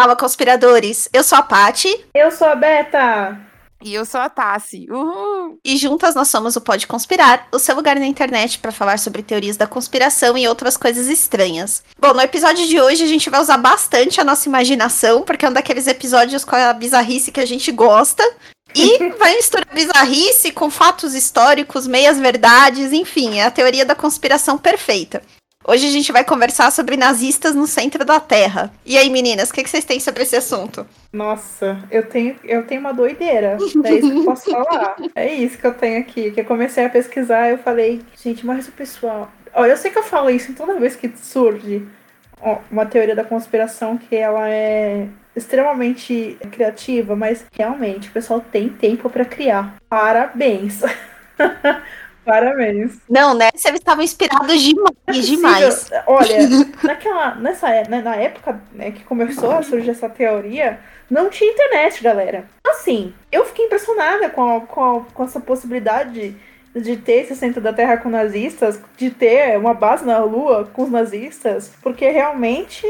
Fala, conspiradores! Eu sou a Pati. Eu sou a Beta. E eu sou a Tassi. Uhul. E juntas nós somos o Pode Conspirar, o seu lugar na internet para falar sobre teorias da conspiração e outras coisas estranhas. Bom, no episódio de hoje a gente vai usar bastante a nossa imaginação, porque é um daqueles episódios com a bizarrice que a gente gosta. E vai misturar bizarrice com fatos históricos, meias verdades, enfim, é a teoria da conspiração perfeita. Hoje a gente vai conversar sobre nazistas no centro da Terra. E aí, meninas, o que, que, vocês têm sobre esse assunto? Nossa, eu tenho, eu tenho uma doideira. É isso que eu posso falar. É isso que eu tenho aqui. Que eu comecei a pesquisar, eu falei, gente, mas o pessoal. Olha, eu sei que eu falo isso toda vez que surge uma teoria da conspiração que ela é extremamente criativa, mas realmente o pessoal tem tempo para criar. Parabéns. Parabéns. Não, né? Vocês estavam inspirados demais, é demais. Olha, naquela, nessa, né, na época né, que começou a surgir essa teoria, não tinha internet, galera. Assim, eu fiquei impressionada com, a, com, a, com essa possibilidade de, ter esse centro da Terra com nazistas, de ter uma base na Lua com os nazistas, porque realmente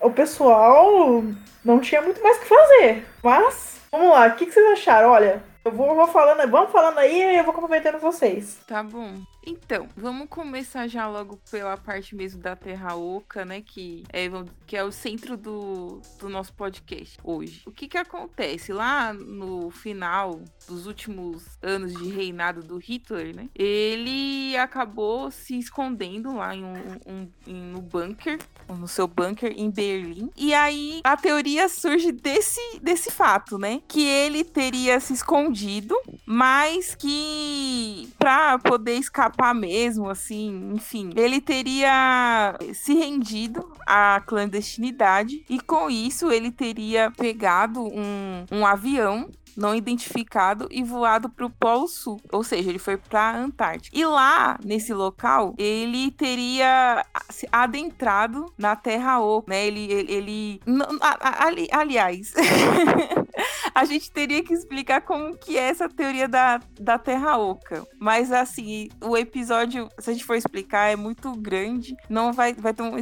o pessoal não tinha muito mais o que fazer. Mas, vamos lá, o que, que vocês acharam? Olha, eu vou, vou falando, vamos falando aí e eu vou complementando vocês. Tá bom. Então, vamos começar já logo pela parte mesmo da Terra Oca, né? Que é, que é o centro do, do nosso podcast hoje. O que que acontece? Lá no final dos últimos anos de reinado do Hitler, né? Ele acabou se escondendo lá em um, um, um no bunker, no seu bunker em Berlim. E aí a teoria surge desse, desse fato, né? Que ele teria se escondido, mas que para poder escapar escapar mesmo, assim, enfim. Ele teria se rendido à clandestinidade e com isso ele teria pegado um, um avião não identificado e voado para o Polo Sul, ou seja, ele foi para a Antártica. E lá, nesse local, ele teria se adentrado na Terra Oca, né? Ele, ele, ele ali, aliás, a gente teria que explicar como que é essa teoria da, da Terra Oca. Mas assim, o episódio, se a gente for explicar, é muito grande, não vai, vai ter um,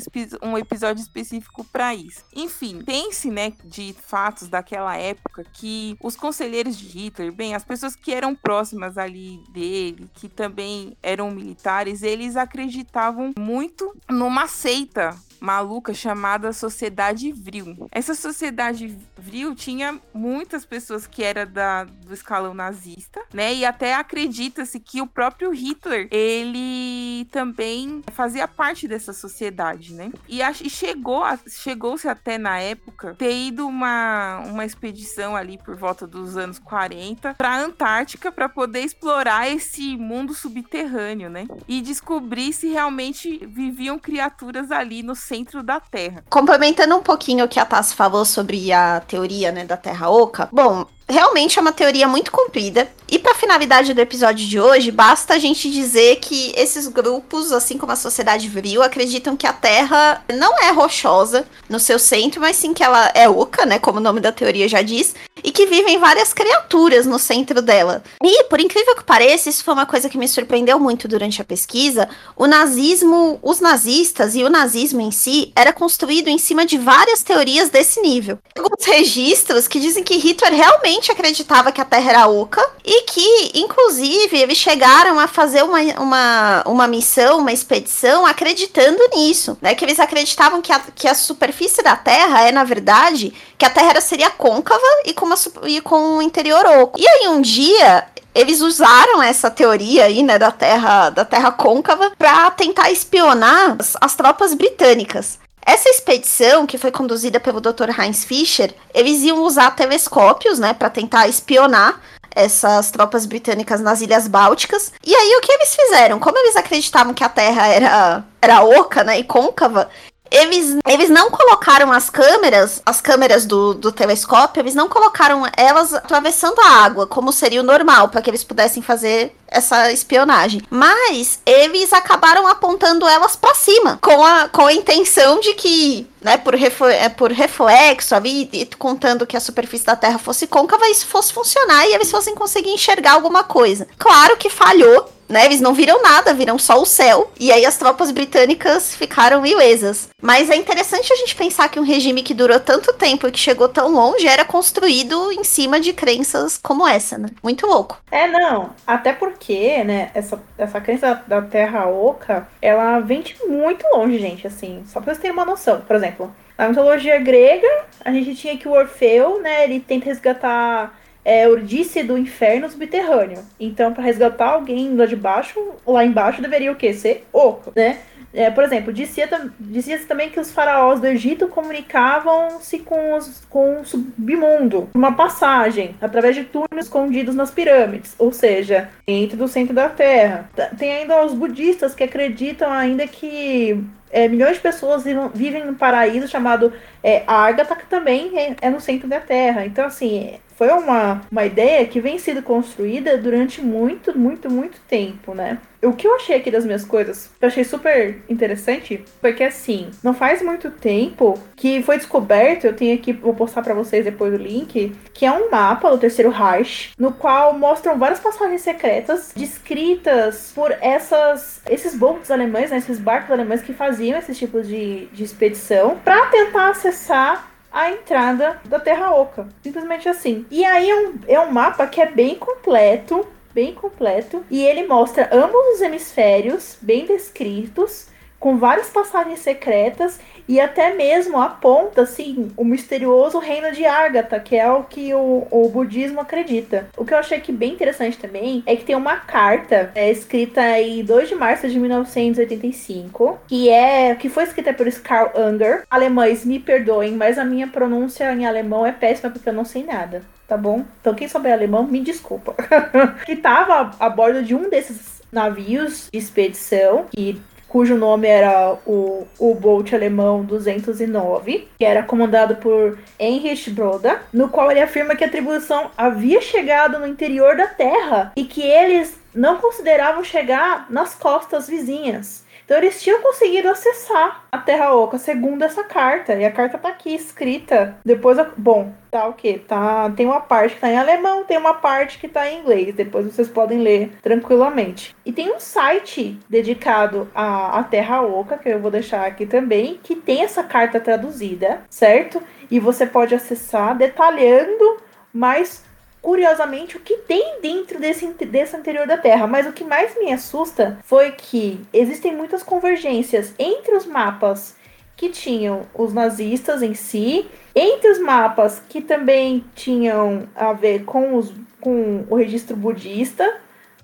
um episódio específico para isso. Enfim, pense, né, de fatos daquela época que os conselheiros de Hitler, bem, as pessoas que eram próximas ali dele, que também eram militares, eles acreditavam muito numa seita maluca chamada Sociedade Vril. Essa Sociedade Vril tinha muitas pessoas que era da, do escalão nazista, né? E até acredita-se que o próprio Hitler, ele também fazia parte dessa sociedade, né? E, e chegou chegou-se até na época ter ido uma, uma expedição ali por volta dos anos 40 para a Antártica para poder explorar esse mundo subterrâneo, né? E descobrir se realmente viviam criaturas ali no centro da Terra. Complementando um pouquinho o que a Tassi falou sobre a teoria né, da Terra Oca, bom, realmente é uma teoria muito comprida. E para finalidade do episódio de hoje, basta a gente dizer que esses grupos, assim como a sociedade vril, acreditam que a Terra não é rochosa no seu centro, mas sim que ela é oca, né, como o nome da teoria já diz, e que vivem várias criaturas no centro dela. E, por incrível que pareça, isso foi uma coisa que me surpreendeu muito durante a pesquisa, o nazismo, os nazistas e o nazismo em si era construído em cima de várias teorias desse nível. Alguns registros que dizem que Hitler realmente realmente acreditava que a Terra era oca e que, inclusive, eles chegaram a fazer uma, uma, uma missão, uma expedição acreditando nisso, né? Que eles acreditavam que a, que a superfície da Terra é, na verdade, que a Terra seria côncava e com, uma, e com um interior oco. E aí, um dia, eles usaram essa teoria aí, né, da Terra, da Terra côncava para tentar espionar as, as, tropas britânicas. Essa expedição, que foi conduzida pelo Dr. Heinz Fischer, eles iam usar telescópios, né, para tentar espionar essas tropas britânicas nas Ilhas Bálticas. E aí o que eles fizeram? Como eles acreditavam que a Terra era era oca, né, e côncava, eles, eles não colocaram as câmeras, as câmeras do, do telescópio, eles não colocaram elas atravessando a água, como seria o normal, para que eles pudessem fazer essa espionagem. Mas eles acabaram apontando elas para cima, com a, com a intenção de que, né, por, é, por reflexo, ali, contando que a superfície da Terra fosse côncava, isso fosse funcionar e eles fossem conseguir enxergar alguma coisa. Claro que falhou, né? Eles não viram nada, viram só o céu. E aí as tropas britânicas ficaram ilesas. Mas é interessante a gente pensar que um regime que durou tanto tempo e que chegou tão longe era construído em cima de crenças como essa, né? Muito louco. É, não. Até porque, né, essa, essa crença da Terra Oca, ela vem de muito longe, gente, assim. Só pra vocês terem uma noção. Por exemplo, na mitologia grega, a gente tinha que o Orfeu, né, ele tenta resgatar é Eurídice do inferno subterrâneo. Então, para resgatar alguém lá de baixo, lá embaixo deveria o quê? Ser oco, né? É, por exemplo, dizia-se dizia também que os faraós do Egito comunicavam-se com, com o submundo, uma passagem, através de túneis escondidos nas pirâmides, ou seja, dentro do centro da Terra. Tem ainda os budistas que acreditam ainda que é, milhões de pessoas vivem num paraíso chamado é, Agatha, que também é, é no centro da Terra. Então, assim, foi uma, uma ideia que vem sendo construída durante muito, muito, muito tempo, né? O que eu achei aqui das minhas coisas, eu achei super interessante, porque assim, não faz muito tempo que foi descoberto, eu tenho aqui, vou postar para vocês depois o link, que é um mapa do Terceiro Reich, no qual mostram várias passagens secretas descritas por essas, esses boats alemães, né, esses barcos alemães que faziam esses tipos de, de expedição, para tentar acessar a entrada da Terra Oca. Simplesmente assim. E aí é um, é um mapa que é bem completo, bem completo, e ele mostra ambos os hemisférios bem descritos com várias passagens secretas e até mesmo aponta assim o misterioso reino de Agatha, que é o que o, o budismo acredita. O que eu achei aqui bem interessante também é que tem uma carta é, escrita em 2 de março de 1985, que é que foi escrita por Karl Unger. Alemães, me perdoem, mas a minha pronúncia em alemão é péssima porque eu não sei nada tá bom? Então quem souber alemão, me desculpa. que tava a bordo de um desses navios de expedição que cujo nome era o U-Boat alemão 209, que era comandado por Heinrich Broda, no qual ele afirma que a tribulação havia chegado no interior da Terra e que eles não consideravam chegar nas costas vizinhas. Então eles tinham conseguido acessar a Terra Oca segundo essa carta. E a carta tá aqui escrita. Depois, bom, tá o quê? Tá, tem uma parte que tá em alemão, tem uma parte que tá em inglês. Depois vocês podem ler tranquilamente. E tem um site dedicado à, à Terra Oca, que eu vou deixar aqui também, que tem essa carta traduzida, certo? E você pode acessar detalhando mais curiosamente, o que tem dentro desse, desse interior da Terra. Mas o que mais me assusta foi que existem muitas convergências entre os mapas que tinham os nazistas em si, entre os mapas que também tinham a ver com, os, com o registro budista,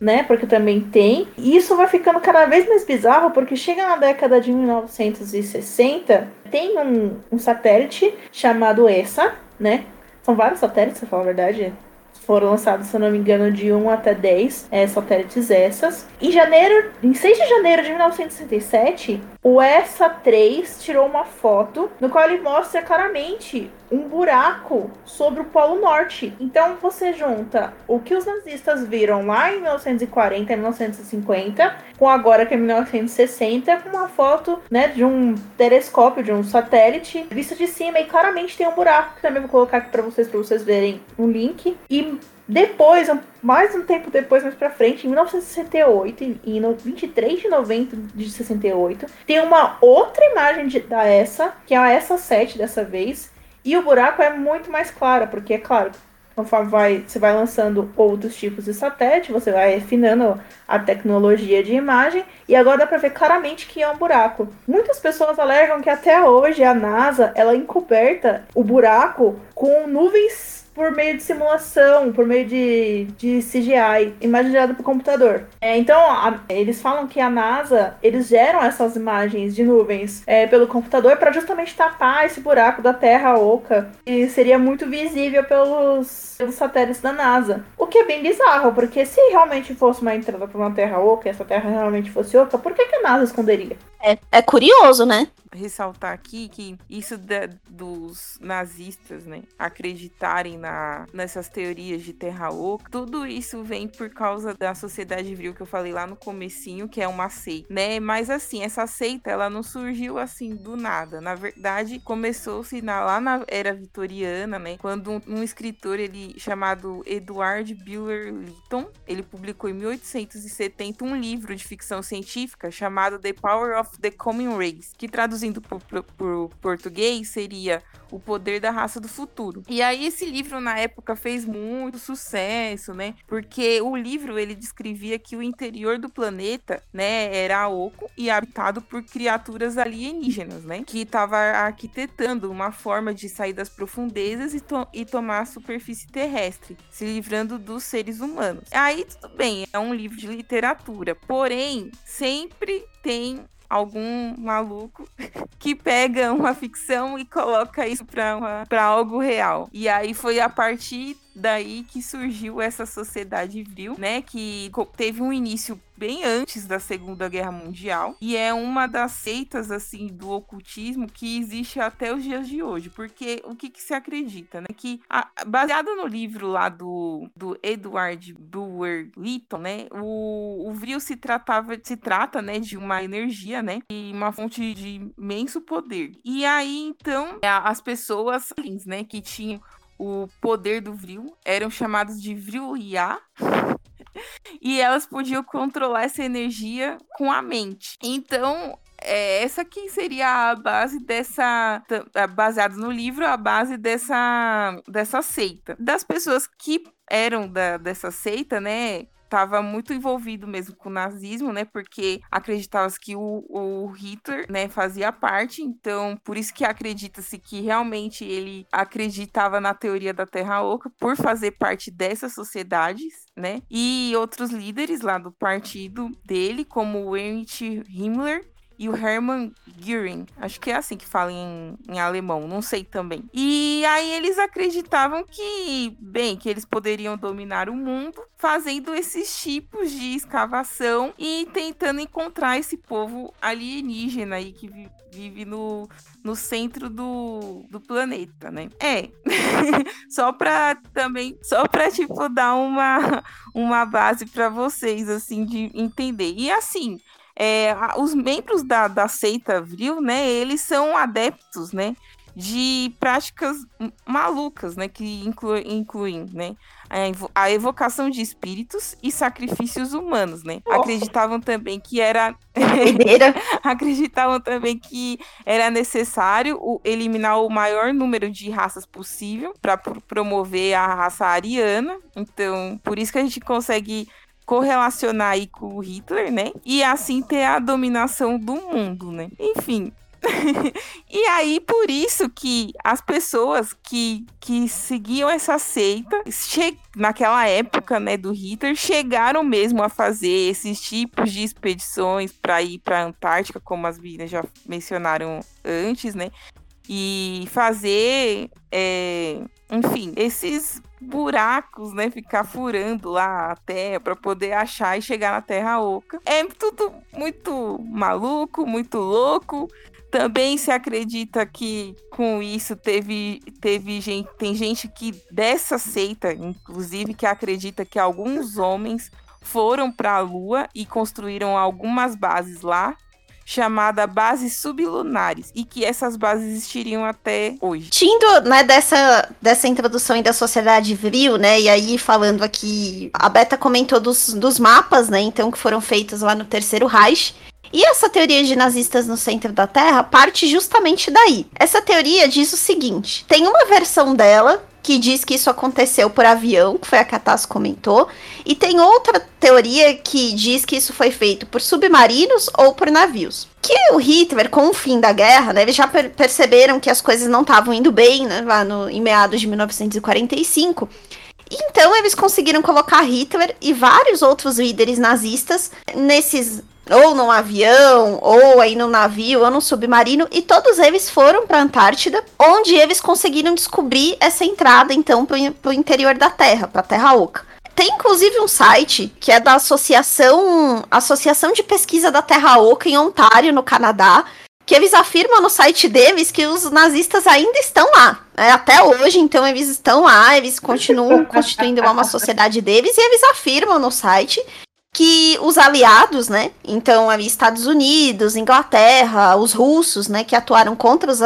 né? Porque também tem. E isso vai ficando cada vez mais bizarro, porque chega na década de 1960, tem um, um satélite chamado ESA, né? São vários satélites, pra falar a verdade foram lançados, se eu não me engano, de 1 até 10 é, satélites essas. Em janeiro, em 6 de janeiro de 1967, o ESA 3 tirou uma foto no qual ele mostra claramente um buraco sobre o Polo Norte. Então você junta o que os nazistas viram lá em 1940 e 1950 com agora que é 1960 com uma foto, né, de um telescópio, de um satélite vista de cima e claramente tem um buraco que também vou colocar aqui para vocês para vocês verem um link e depois, mais um tempo depois, mais pra frente, em 1968, e no 23 de novembro de 68, tem uma outra imagem de, da ESA, que é a ESA 7 dessa vez, e o buraco é muito mais claro, porque é claro, conforme vai, você vai lançando outros tipos de satélite, você vai refinando a tecnologia de imagem, e agora dá para ver claramente que é um buraco. Muitas pessoas alegam que até hoje a NASA ela encoberta o buraco com nuvens por meio de simulação, por meio de, de CGI, imagem gerada por computador. É, então, a, eles falam que a NASA, eles geram essas imagens de nuvens é, pelo computador para justamente tapar esse buraco da Terra oca, e seria muito visível pelos, pelos satélites da NASA. O que é bem bizarro, porque se realmente fosse uma entrada para uma Terra oca, essa Terra realmente fosse oca, por que, que a NASA esconderia? É, é curioso, né? Ressaltar aqui que isso dos nazistas, né, acreditarem na, nessas teorias de terra oca, tudo isso vem por causa da sociedade vril que eu falei lá no comecinho, que é uma seita, né? Mas assim, essa seita, ela não surgiu assim do nada. Na verdade, começou-se lá na era vitoriana, né, quando um, um escritor ele chamado Edward Buller Lytton, ele publicou em 1870 um livro de ficção científica chamado The Power of the Coming Race, que traduzindo por, por português seria O Poder da Raça do Futuro. E aí esse livro na época fez muito sucesso, né? Porque o livro ele descrevia que o interior do planeta, né, era oco e habitado por criaturas alienígenas, né, que estava arquitetando uma forma de sair das profundezas e, to e tomar a superfície terrestre, se livrando dos seres humanos. Aí tudo bem, é um livro de literatura, porém sempre tem algum maluco que pega uma ficção e coloca isso para algo real. E aí foi a partir daí que surgiu essa sociedade vril, né, que teve um início bem antes da Segunda Guerra Mundial e é uma das seitas assim do ocultismo que existe até os dias de hoje, porque o que, que se acredita, né, que a, baseado no livro lá do, do Edward Brewer Lytton, né, o, o vril se tratava se trata, né, de uma energia, né, e uma fonte de imenso poder. E aí então as pessoas, né, que tinham o poder do Vril, eram chamados de Vril-Ya, e elas podiam controlar essa energia com a mente. Então, é, essa aqui seria a base dessa, baseado no livro, a base dessa, dessa seita. Das pessoas que eram da, dessa seita, né, estava muito envolvido mesmo com o nazismo, né? Porque acreditava-se que o, o, Hitler, né, fazia parte, então por isso que acredita-se que realmente ele acreditava na teoria da Terra Oca por fazer parte dessas sociedades, né? E outros líderes lá do partido dele, como o Heinrich Himmler, e o Hermann Göring. Acho que é assim que fala em, em, alemão, não sei também. E aí eles acreditavam que, bem, que eles poderiam dominar o mundo fazendo esses tipos de escavação e tentando encontrar esse povo alienígena aí que vive no, no centro do, do planeta, né? É. só pra também, só pra, tipo, dar uma, uma base para vocês, assim, de entender. E assim, é, os membros da, da seita Vril, né, eles são adeptos, né, de práticas malucas, né, que inclu, incluem, né, a evocação de espíritos e sacrifícios humanos, né? Oh. Acreditavam também que era acreditavam também que era necessário eliminar o maior número de raças possível para promover a raça ariana. Então, por isso que a gente consegue correlacionar aí com o Hitler, né? E assim ter a dominação do mundo, né? Enfim. e aí, por isso que as pessoas que, que seguiam essa seita, naquela época, né, do Hitler, chegaram mesmo a fazer esses tipos de expedições para ir para a Antártica, como as meninas já mencionaram antes, né? E fazer, é, enfim, esses buracos, né? Ficar furando lá a terra para poder achar e chegar na Terra Oca. É tudo muito maluco, muito louco. Também se acredita que com isso teve, teve gente, tem gente que dessa seita, inclusive, que acredita que alguns homens foram para a Lua e construíram algumas bases lá chamada Bases Sublunares e que essas bases existiriam até hoje. Tindo, né, dessa, dessa introdução da sociedade vril, né, e aí falando aqui, a Beta comentou dos, dos mapas, né, então que foram feitos lá no Terceiro Reich, e essa teoria de nazistas no centro da Terra parte justamente daí. Essa teoria diz o seguinte: tem uma versão dela que diz que isso aconteceu por avião, que foi a Tassi comentou, e tem outra teoria que diz que isso foi feito por submarinos ou por navios. Que o Hitler, com o fim da guerra, né, eles já per perceberam que as coisas não estavam indo bem, né, lá no, em meados de 1945. Então eles conseguiram colocar Hitler e vários outros líderes nazistas nesses ou num avião, ou aí no navio, ou no submarino, e todos eles foram para a Antártida, onde eles conseguiram descobrir essa entrada, então, para o interior da Terra, para a Terra Oca. Tem inclusive um site que é da Associação, Associação de Pesquisa da Terra Oca em Ontário, no Canadá, que eles afirmam no site deles que os nazistas ainda estão lá. Né? Até hoje, então, eles estão lá, eles continuam constituindo uma sociedade deles, e eles afirmam no site que os aliados, né? Então, ali Estados Unidos, Inglaterra, os russos, né, que atuaram contra os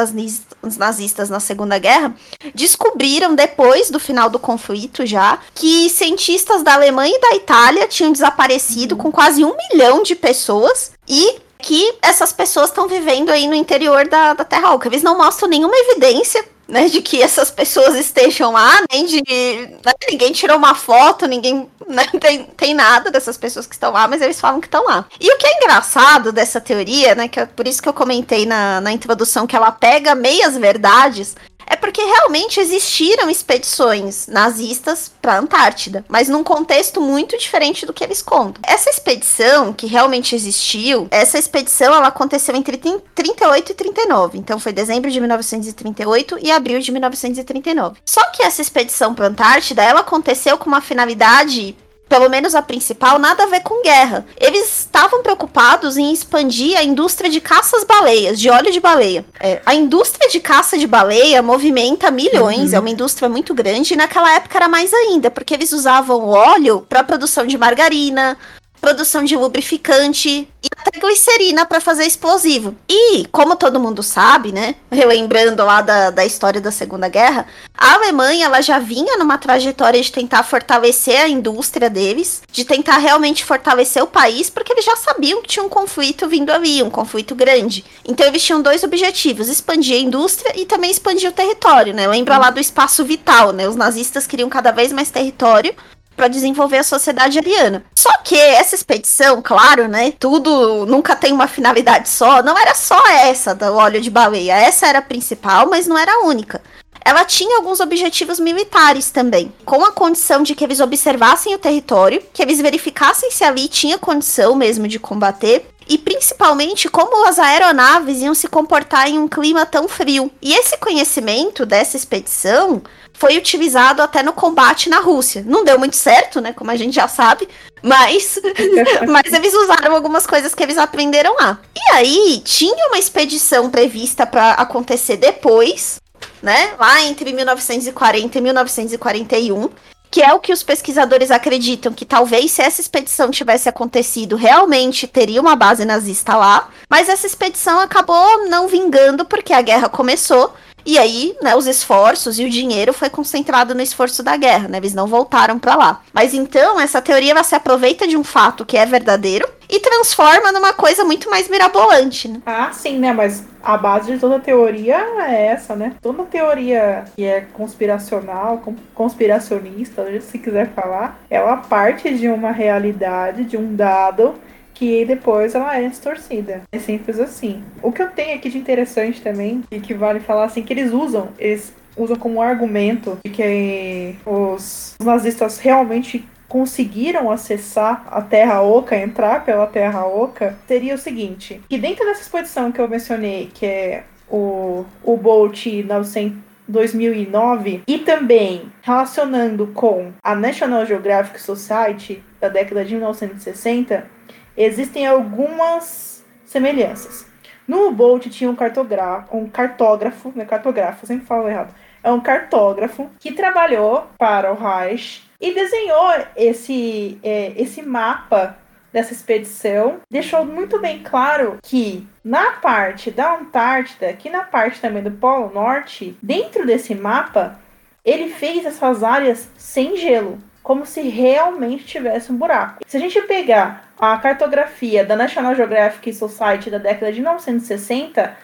nazistas na Segunda Guerra, descobriram depois do final do conflito já que cientistas da Alemanha e da Itália tinham desaparecido com quase um milhão de pessoas e que essas pessoas estão vivendo aí no interior da, da Terra Oca. Eles não mostram nenhuma evidência né, de que essas pessoas estejam lá, nem de. Né, ninguém tirou uma foto, ninguém né, tem, tem nada dessas pessoas que estão lá, mas eles falam que estão lá. E o que é engraçado dessa teoria, né, que é por isso que eu comentei na, na introdução que ela pega meias verdades, é porque realmente existiram expedições nazistas para a Antártida, mas num contexto muito diferente do que eles contam. Essa expedição que realmente existiu, essa expedição ela aconteceu entre 38 e 39, então foi dezembro de 1938 e abril de 1939. Só que essa expedição para a Antártida, ela aconteceu com uma finalidade pelo menos a principal, nada a ver com guerra. Eles estavam preocupados em expandir a indústria de caças-baleias, de óleo de baleia. É, a indústria de caça de baleia movimenta milhões, uhum. é uma indústria muito grande, e naquela época era mais ainda, porque eles usavam óleo para produção de margarina, produção de lubrificante e glicerina para fazer explosivo. E, como todo mundo sabe, né, relembrando lá da, da história da Segunda Guerra, a Alemanha ela já vinha numa trajetória de tentar fortalecer a indústria deles, de tentar realmente fortalecer o país, porque eles já sabiam que tinha um conflito vindo ali, um conflito grande. Então eles tinham dois objetivos, expandir a indústria e também expandir o território, né? Lembra lá do espaço vital, né? Os nazistas queriam cada vez mais território para desenvolver a sociedade ariana. Só que essa expedição, claro, né? Tudo nunca tem uma finalidade só. Não era só essa do óleo de baleia. Essa era a principal, mas não era a única ela tinha alguns objetivos militares também, com a condição de que eles observassem o território, que eles verificassem se ali tinha condição mesmo de combater, e principalmente como as aeronaves iam se comportar em um clima tão frio. E esse conhecimento dessa expedição foi utilizado até no combate na Rússia. Não deu muito certo, né? Como a gente já sabe, mas, mas eles usaram algumas coisas que eles aprenderam lá. E aí, tinha uma expedição prevista para acontecer depois, né? Lá entre 1940 e 1941 que é o que os pesquisadores acreditam que talvez se essa expedição tivesse acontecido, realmente teria uma base nazista lá, mas essa expedição acabou não vingando porque a guerra começou e aí, né, os esforços e o dinheiro foi concentrado no esforço da guerra, né? Eles não voltaram para lá. Mas então, essa teoria ela se aproveita de um fato que é verdadeiro e transforma numa coisa muito mais mirabolante, né? Ah, sim, né? Mas a base de toda teoria é essa, né? Toda teoria que é conspiracional, conspiracionista, se quiser falar, ela parte de uma realidade, de um dado que depois ela é distorcida. É simples assim. O que eu tenho aqui de interessante também, e que vale falar assim, que eles usam, eles usam como argumento de que os nazistas realmente conseguiram acessar a Terra Oca, entrar pela Terra Oca, seria o seguinte: que dentro dessa exposição que eu mencionei, que é o, o Bolt 900 2009 e também relacionando com a National Geographic Society da década de 1960, existem algumas semelhanças. No Bolt tinha um cartógrafo, um cartógrafo, né, cartógrafo, sempre falo errado. É um cartógrafo que trabalhou para o Reich e desenhou esse, é, esse mapa dessa expedição, deixou muito bem claro que na parte da Antártida, aqui na parte também do Polo Norte, dentro desse mapa, ele fez essas áreas sem gelo, como se realmente tivesse um buraco. Se a gente pegar a cartografia da National Geographic Society da década de 1960,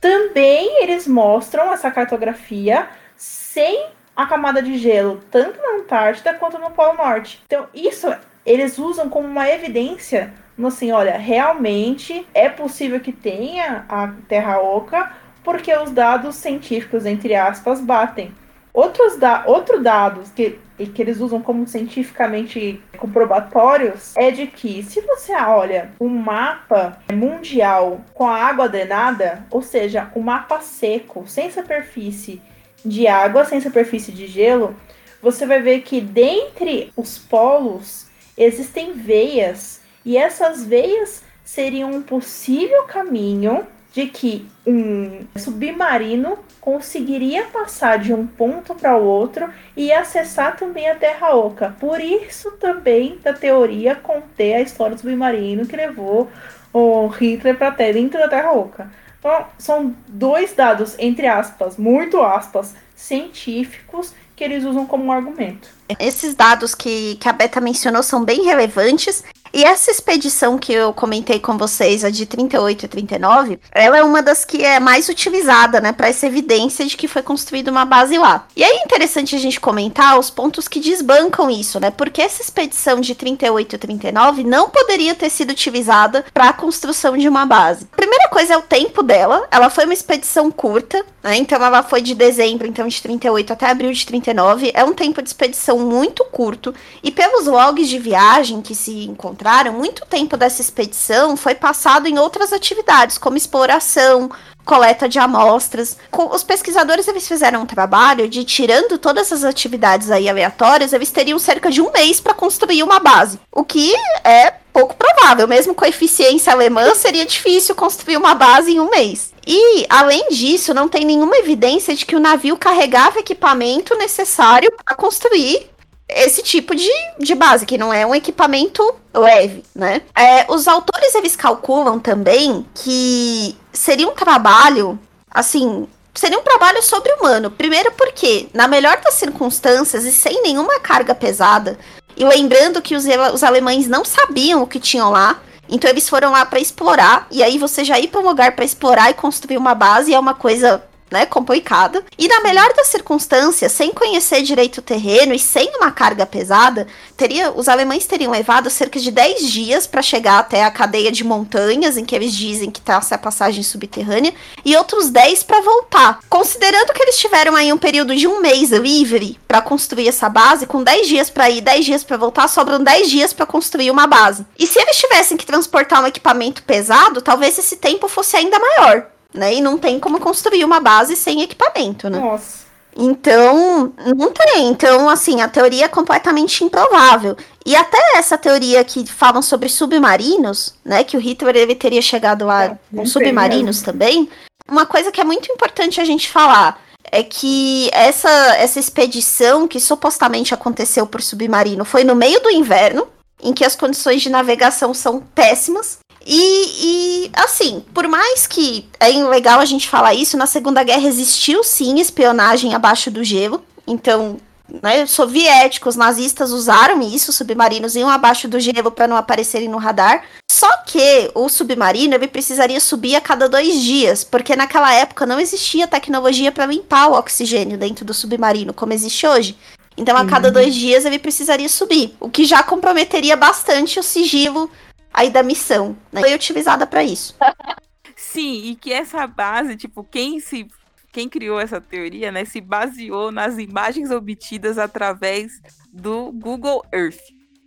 também eles mostram essa cartografia sem a camada de gelo, tanto na Antártida quanto no Polo Norte. Então, isso eles usam como uma evidência, assim, olha, realmente é possível que tenha a Terra Oca, porque os dados científicos, entre aspas, batem. Outros da outro dados que e que eles usam como cientificamente comprobatórios é de que se você olha um mapa mundial com a água drenada, ou seja, um mapa seco, sem superfície de água, sem superfície de gelo, você vai ver que dentre os polos existem veias e essas veias seriam um possível caminho de que um submarino conseguiria passar de um ponto para o outro e acessar também a Terra Oca. Por isso também da teoria conter a história do submarino que levou o Hitler para dentro da Terra Oca. Então, são dois dados, entre aspas, muito aspas, científicos que eles usam como argumento. Esses dados que, que a Beta mencionou são bem relevantes e essa expedição que eu comentei com vocês, a de 38 e 39, ela é uma das que é mais utilizada, né, para essa evidência de que foi construída uma base lá. E aí é interessante a gente comentar os pontos que desbancam isso, né? Porque essa expedição de 38 e 39 não poderia ter sido utilizada para a construção de uma base. A primeira coisa é o tempo dela. Ela foi uma expedição curta, né? Então ela foi de dezembro então de 38 até abril de 39. É um tempo de expedição muito curto e pelos logs de viagem que se encontraram, muito tempo dessa expedição foi passado em outras atividades, como exploração, coleta de amostras. Os pesquisadores eles fizeram um trabalho de tirando todas essas atividades aí aleatórias, eles teriam cerca de um mês para construir uma base, o que é pouco provável. Mesmo com a eficiência alemã, seria difícil construir uma base em um mês. E, além disso, não tem nenhuma evidência de que o navio carregava equipamento necessário para construir esse tipo de, de base, que não é um equipamento leve, né? É, os autores, eles calculam também que seria um trabalho, assim, seria um trabalho sobre-humano. Primeiro porque, na melhor das circunstâncias e sem nenhuma carga pesada, e lembrando que os, os alemães não sabiam o que tinham lá, então eles foram lá para explorar, e aí você já ir para um lugar para explorar e construir uma base é uma coisa né, complicada. E na melhor das circunstâncias, sem conhecer direito o terreno e sem uma carga pesada, teria os alemães teriam levado cerca de 10 dias para chegar até a cadeia de montanhas em que eles dizem que está a passagem subterrânea e outros 10 para voltar. Considerando que eles tiveram aí um período de um mês livre para construir essa base, com 10 dias para ir, 10 dias para voltar, sobram 10 dias para construir uma base. E se eles tivessem que transportar um equipamento pesado, talvez esse tempo fosse ainda maior né? E não tem como construir uma base sem equipamento, né? Nossa. Então, não tem. Então, assim, a teoria é completamente improvável. E até essa teoria que falam sobre submarinos, né? Que o Hitler ele teria chegado lá é, com submarinos também. Uma coisa que é muito importante a gente falar é que essa, essa expedição que supostamente aconteceu por submarino foi no meio do inverno, em que as condições de navegação são péssimas. E, e, assim, por mais que é legal a gente falar isso, na Segunda Guerra existiu sim espionagem abaixo do gelo. Então, né, soviéticos, nazistas usaram isso, submarinos iam abaixo do gelo para não aparecerem no radar. Só que o submarino ele precisaria subir a cada dois dias, porque naquela época não existia tecnologia para limpar o oxigênio dentro do submarino, como existe hoje. Então, a cada dois dias ele precisaria subir, o que já comprometeria bastante o sigilo aí da missão, né? Foi utilizada para isso. Sim, e que essa base, tipo, quem se quem criou essa teoria, né, se baseou nas imagens obtidas através do Google Earth.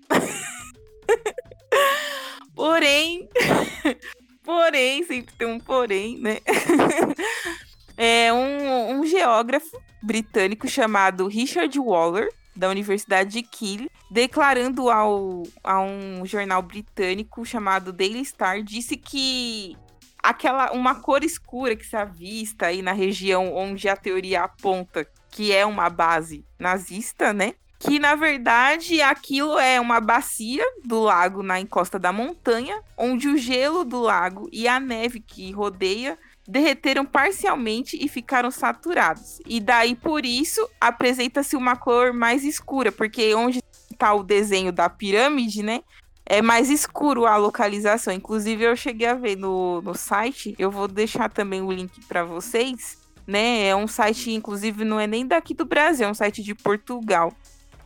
porém, porém, sempre tem um porém, né? é um, um geógrafo britânico chamado Richard Waller da Universidade de Kiel, declarando ao, a um jornal britânico chamado Daily Star, disse que aquela uma cor escura que se avista aí na região onde a teoria aponta que é uma base nazista, né? Que na verdade aquilo é uma bacia do lago na encosta da montanha, onde o gelo do lago e a neve que rodeia derreteram parcialmente e ficaram saturados. E daí por isso apresenta-se uma cor mais escura, porque onde está o desenho da pirâmide, né? É mais escuro a localização. Inclusive eu cheguei a ver no, no site, eu vou deixar também o link para vocês, né? É um site, inclusive, não é nem daqui do Brasil, é um site de Portugal.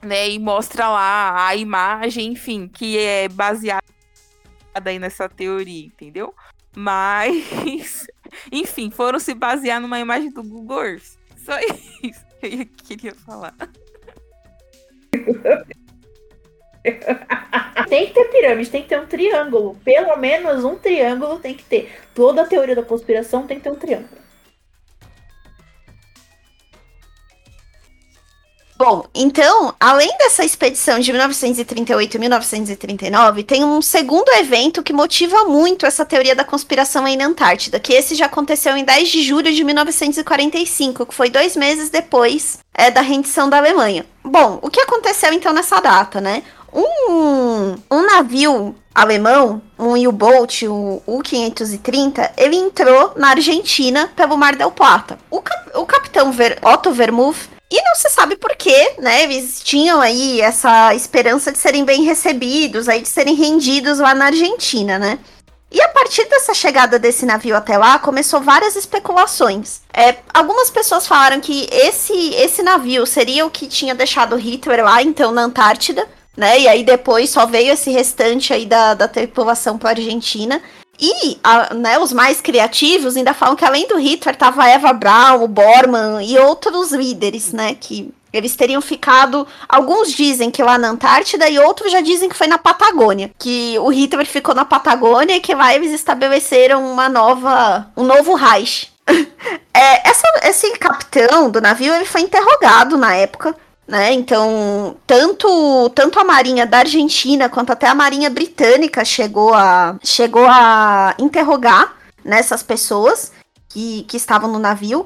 Né, e mostra lá a imagem, enfim, que é baseada aí nessa teoria, entendeu? Mas enfim, foram se basear numa imagem do Google Earth. Só isso que eu queria falar. tem que ter pirâmide, tem que ter um triângulo. Pelo menos um triângulo tem que ter. Toda a teoria da conspiração tem que ter um triângulo. Bom, então, além dessa expedição de 1938 e 1939, tem um segundo evento que motiva muito essa teoria da conspiração aí na Antártida, que esse já aconteceu em 10 de julho de 1945, que foi dois meses depois é, da rendição da Alemanha. Bom, o que aconteceu então nessa data, né? Um, um navio alemão, um U-Boat, o U-530, ele entrou na Argentina pelo Mar del Plata. O, cap o capitão Ver Otto Vermuth e não se sabe por quê, né? Eles tinham aí essa esperança de serem bem recebidos, aí de serem rendidos lá na Argentina, né? E a partir dessa chegada desse navio até lá, começou várias especulações. É, algumas pessoas falaram que esse, esse navio seria o que tinha deixado Hitler lá, então, na Antártida, né? E aí depois só veio esse restante aí da, da tripulação para Argentina. E a, né, os mais criativos ainda falam que além do Hitler tava Eva Braun, o Bormann e outros líderes, né? Que eles teriam ficado. Alguns dizem que lá na Antártida e outros já dizem que foi na Patagônia. Que o Hitler ficou na Patagônia e que lá eles estabeleceram uma nova. um novo Reich. é, essa, esse capitão do navio ele foi interrogado na época né? Então, tanto, tanto a Marinha da Argentina quanto até a Marinha Britânica chegou a, chegou a interrogar nessas pessoas que, que estavam no navio.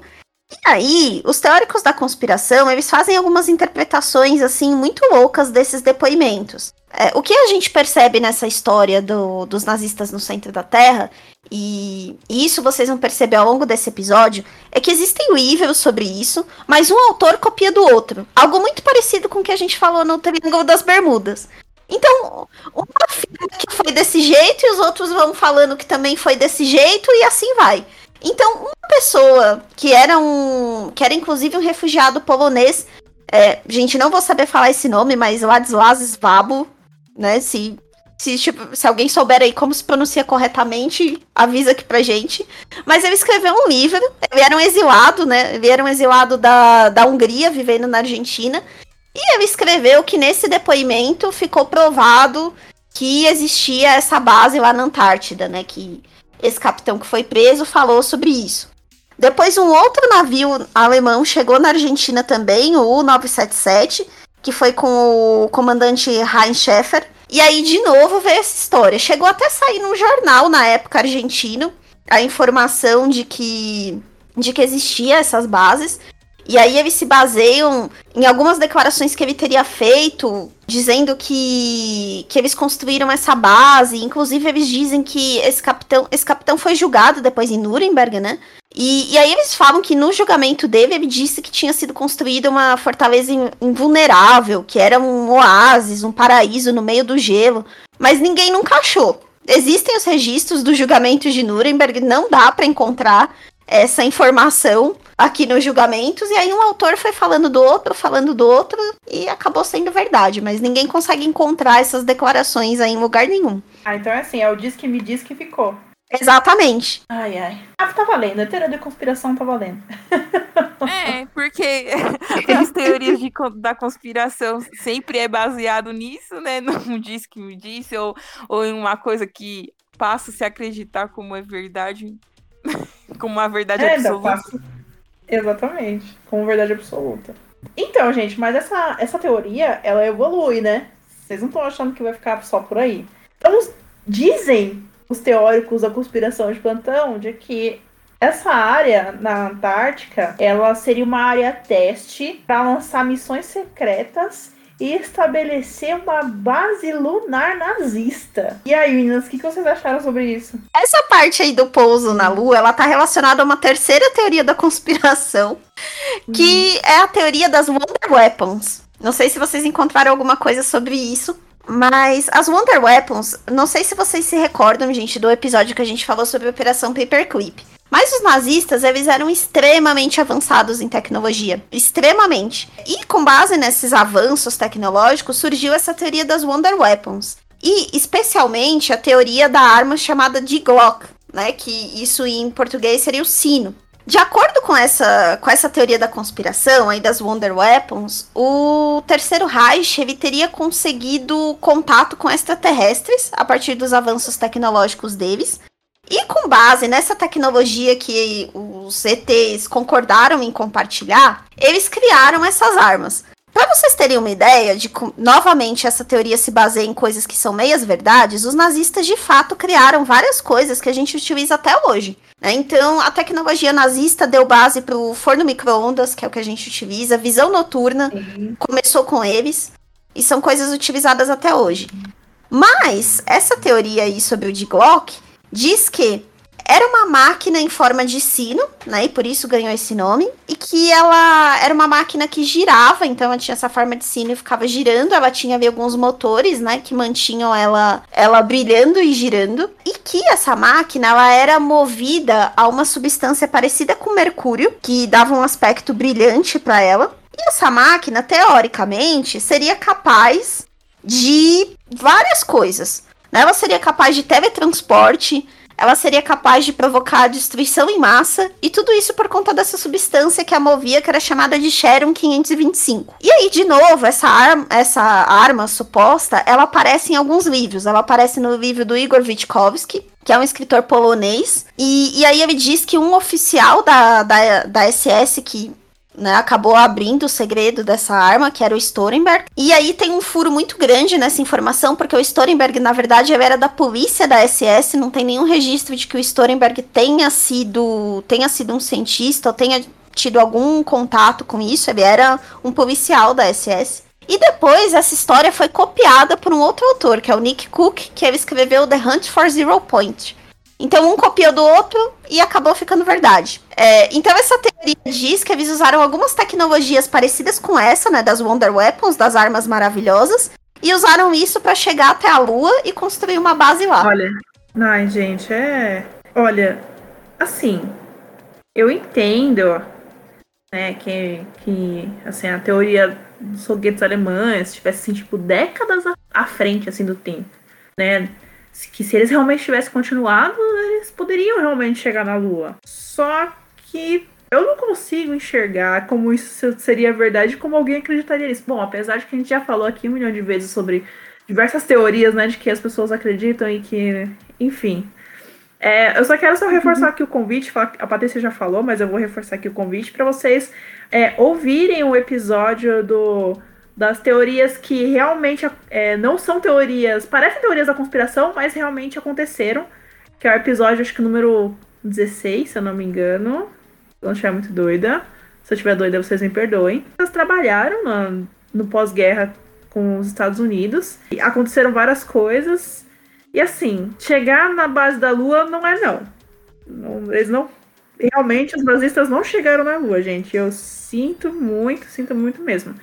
E aí, os teóricos da conspiração, eles fazem algumas interpretações, assim, muito loucas desses depoimentos. É, o que a gente percebe nessa história do, dos nazistas no centro da Terra, e, e, isso vocês vão perceber ao longo desse episódio, é que existem livros sobre isso, mas um autor copia do outro. Algo muito parecido com o que a gente falou no Triângulo das Bermudas. Então, uma afirma que foi desse jeito e os outros vão falando que também foi desse jeito e assim vai. Então, uma pessoa que era um. que era inclusive um refugiado polonês. É, gente, não vou saber falar esse nome, mas Ladislas Svabo, né? Se, se, tipo, se alguém souber aí como se pronuncia corretamente, avisa aqui pra gente. Mas ele escreveu um livro, ele era um exilado, né? Ele era um exilado da, da Hungria, vivendo na Argentina. E ele escreveu que nesse depoimento ficou provado que existia essa base lá na Antártida, né? Que esse capitão que foi preso falou sobre isso. Depois, um outro navio alemão chegou na Argentina também, o U-977, que foi com o comandante Heinz Schäfer. E aí, de novo, veio essa história. Chegou até a sair num jornal na época argentino a informação de que, de que existia essas bases. E aí eles se baseiam em algumas declarações que ele teria feito, dizendo que, que eles construíram essa base. Inclusive, eles dizem que esse capitão, esse capitão foi julgado depois em Nuremberg, né? E, e aí eles falam que no julgamento dele, ele disse que tinha sido construída uma fortaleza invulnerável, que era um oásis, um paraíso no meio do gelo. Mas ninguém nunca achou. Existem os registros do julgamento de Nuremberg, não dá para encontrar essa informação aqui nos julgamentos, e aí um autor foi falando do outro, falando do outro, e acabou sendo verdade, mas ninguém consegue encontrar essas declarações aí em lugar nenhum. Ah, então é assim, é o diz que me diz que ficou. Exatamente. Ai, ai. Ah, tá valendo. A teoria da conspiração tá valendo. É, porque as teorias de, da conspiração sempre é baseado nisso, né? Não diz que me disse, ou, ou em uma coisa que passa a se acreditar como é verdade. como uma verdade é, absoluta. Exatamente, como verdade absoluta. Então, gente, mas essa, essa teoria, ela evolui, né? Vocês não estão achando que vai ficar só por aí. Então, dizem os teóricos da conspiração de plantão de que essa área na Antártica, ela seria uma área teste para lançar missões secretas e estabelecer uma base lunar nazista. E aí, meninas, o que, vocês acharam sobre isso? Essa parte aí do pouso na Lua, ela tá relacionada a uma terceira teoria da conspiração, que hum. é a teoria das Wonder Weapons. Não sei se vocês encontraram alguma coisa sobre isso. Mas as Wonder Weapons, não sei se vocês se recordam, gente, do episódio que a gente falou sobre a Operação Paperclip. Mas os nazistas, eles eram extremamente avançados em tecnologia. Extremamente. E com base nesses avanços tecnológicos, surgiu essa teoria das Wonder Weapons. E, especialmente, a teoria da arma chamada de Glock, né? Que isso em português seria o sino. De acordo com essa, com essa teoria da conspiração aí das Wonder Weapons, o Terceiro Reich ele teria conseguido contato com extraterrestres a partir dos avanços tecnológicos deles e com base nessa tecnologia que os ETs concordaram em compartilhar, eles criaram essas armas. Para vocês terem uma ideia de novamente, essa teoria se baseia em coisas que são meias verdades, os nazistas de fato criaram várias coisas que a gente utiliza até hoje. Né? Então, a tecnologia nazista deu base para o forno micro-ondas, que é o que a gente utiliza, visão noturna, uhum. começou com eles, e são coisas utilizadas até hoje. Mas, essa teoria aí sobre o de Glock diz que era uma máquina em forma de sino, né? E por isso ganhou esse nome. E que ela era uma máquina que girava, então ela tinha essa forma de sino e ficava girando. Ela tinha ali, alguns motores, né? Que mantinham ela, ela brilhando e girando. E que essa máquina, ela era movida a uma substância parecida com mercúrio, que dava um aspecto brilhante para ela. E essa máquina, teoricamente, seria capaz de várias coisas. Ela seria capaz de teletransporte, ela seria capaz de provocar destruição em massa, e tudo isso por conta dessa substância que a movia, que era chamada de Sharon 525. E aí, de novo, essa arma, essa arma suposta, ela aparece em alguns livros. Ela aparece no livro do Igor Witkowski, que é um escritor polonês, e, e aí ele diz que um oficial da, da, da SS que né, acabou abrindo o segredo dessa arma, que era o Storenberg. E aí tem um furo muito grande nessa informação, porque o Storenberg, na verdade, era da polícia da SS, não tem nenhum registro de que o Storenberg tenha sido, tenha sido um cientista ou tenha tido algum contato com isso, ele era um policial da SS. E depois essa história foi copiada por um outro autor, que é o Nick Cook, que ele escreveu The Hunt for Zero Point. Então um copiou do outro e acabou ficando verdade. É, então essa teoria diz que eles usaram algumas tecnologias parecidas com essa, né, das Wonder Weapons, das armas maravilhosas, e usaram isso para chegar até a Lua e construir uma base lá. Olha, ai gente, é, olha, assim, eu entendo, né, que, que assim a teoria dos foguetes alemães tivesse assim, tipo décadas à frente assim do tempo, né? Que se eles realmente tivessem continuado, eles poderiam realmente chegar na Lua. Só que eu não consigo enxergar como isso seria verdade, como alguém acreditaria nisso. Bom, apesar de que a gente já falou aqui um milhão de vezes sobre diversas teorias, né, de que as pessoas acreditam e que, enfim. É, eu só quero só reforçar uhum. aqui o convite, a Patrícia já falou, mas eu vou reforçar aqui o convite para vocês é, ouvirem o episódio do das teorias que realmente é, não são teorias, parecem teorias da conspiração, mas realmente aconteceram. Que é o episódio, acho que número 16, se eu não me engano. Se eu não estiver muito doida. Se eu estiver doida, vocês me perdoem. Elas trabalharam no, no pós-guerra com os Estados Unidos. E aconteceram várias coisas. E assim, chegar na base da Lua não é não. não eles não. Realmente, os nazistas não chegaram na Lua, gente. Eu sinto muito, sinto muito mesmo.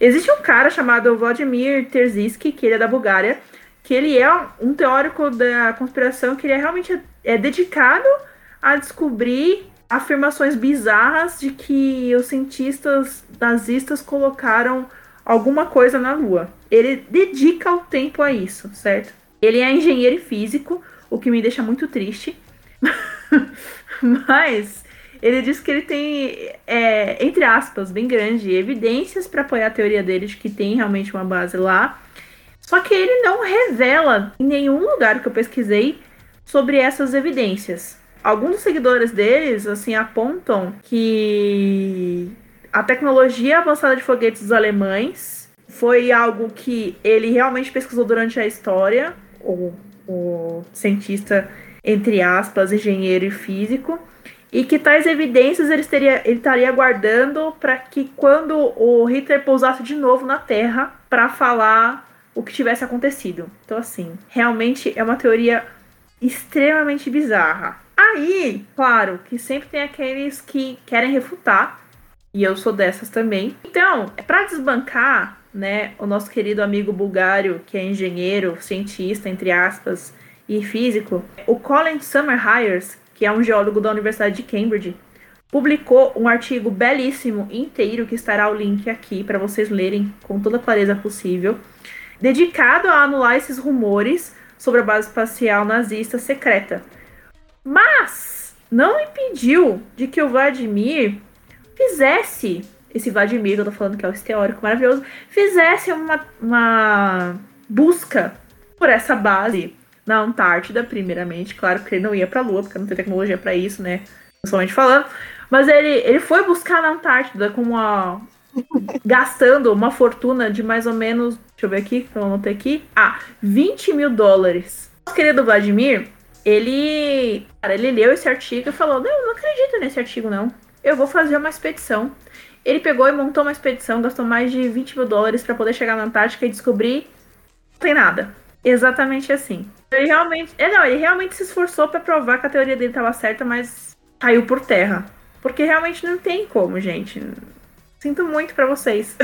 Existe um cara chamado Vladimir Terziski, que ele é da Bulgária, que ele é um teórico da conspiração que ele é realmente é dedicado a descobrir afirmações bizarras de que os cientistas nazistas colocaram alguma coisa na Lua. Ele dedica o tempo a isso, certo? Ele é engenheiro e físico, o que me deixa muito triste. Mas ele diz que ele tem, é, entre aspas, bem grande, evidências para apoiar a teoria dele de que tem realmente uma base lá. Só que ele não revela em nenhum lugar que eu pesquisei sobre essas evidências. Alguns dos seguidores deles, assim, apontam que a tecnologia avançada de foguetes dos alemães foi algo que ele realmente pesquisou durante a história, o, o cientista, entre aspas, engenheiro e físico, e que tais evidências ele, teria, ele estaria guardando para que quando o Hitler pousasse de novo na Terra para falar o que tivesse acontecido. Então, assim, realmente é uma teoria extremamente bizarra. Aí, claro, que sempre tem aqueles que querem refutar, e eu sou dessas também. Então, para desbancar, né, o nosso querido amigo bulgário, que é engenheiro, cientista, entre aspas, e físico, o Colin Summerhires, que é um geólogo da Universidade de Cambridge, publicou um artigo belíssimo inteiro que estará o link aqui para vocês lerem com toda a clareza possível, dedicado a anular esses rumores sobre a base espacial nazista secreta. Mas não impediu de que o Vladimir fizesse esse Vladimir, que eu tô falando que é o teórico maravilhoso, fizesse uma, uma busca por essa base na Antártida, primeiramente. Claro que ele não ia pra Lua, porque não tem tecnologia para isso, né? Pessoalmente falando. Mas ele, ele foi buscar na Antártida com uma, gastando uma fortuna de mais ou menos, deixa eu ver aqui, que eu anotei aqui, ah, 20 mil dólares. Nosso querido Vladimir, ele, cara, ele leu esse artigo e falou, não, não acredito nesse artigo não, eu vou fazer uma expedição. Ele pegou e montou uma expedição, gastou mais de 20 mil dólares para poder chegar na Antártica e descobrir não tem nada. Exatamente assim. Ele realmente, é, não, ele realmente se esforçou para provar que a teoria dele estava certa, mas caiu por terra. Porque realmente não tem como, gente. Sinto muito para vocês.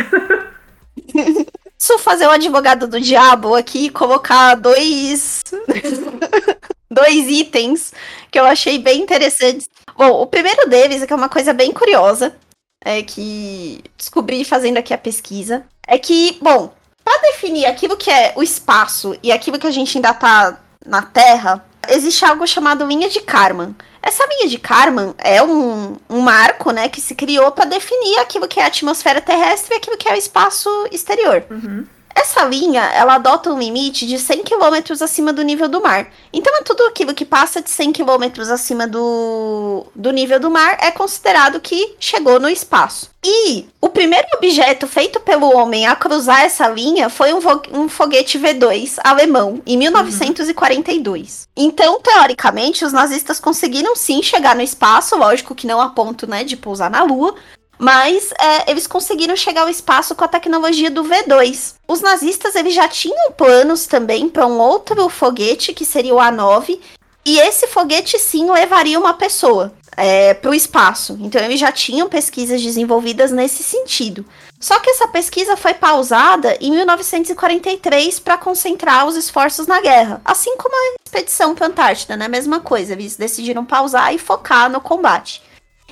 Preciso fazer o advogado do diabo aqui e colocar dois. dois itens que eu achei bem interessantes. Bom, o primeiro deles é que é uma coisa bem curiosa, é que descobri fazendo aqui a pesquisa, é que, bom, para definir aquilo que é o espaço e aquilo que a gente ainda tá na Terra, existe algo chamado linha de Karman. Essa linha de Karman é um, um marco, né, que se criou para definir aquilo que é a atmosfera terrestre e aquilo que é o espaço exterior. Uhum. Essa linha, ela adota um limite de 100 km acima do nível do mar. Então, é tudo aquilo que passa de 100 km acima do, do nível do mar é considerado que chegou no espaço. E o primeiro objeto feito pelo homem a cruzar essa linha foi um, um foguete V2 alemão, em 1942. Uhum. Então, teoricamente, os nazistas conseguiram sim chegar no espaço, lógico que não a ponto né, de pousar na Lua, mas é, eles conseguiram chegar ao espaço com a tecnologia do V2. Os nazistas eles já tinham planos também para um outro foguete, que seria o A9, e esse foguete sim levaria uma pessoa é, para o espaço. Então eles já tinham pesquisas desenvolvidas nesse sentido. Só que essa pesquisa foi pausada em 1943 para concentrar os esforços na guerra. Assim como a expedição para a Antártida, né? Mesma coisa, eles decidiram pausar e focar no combate.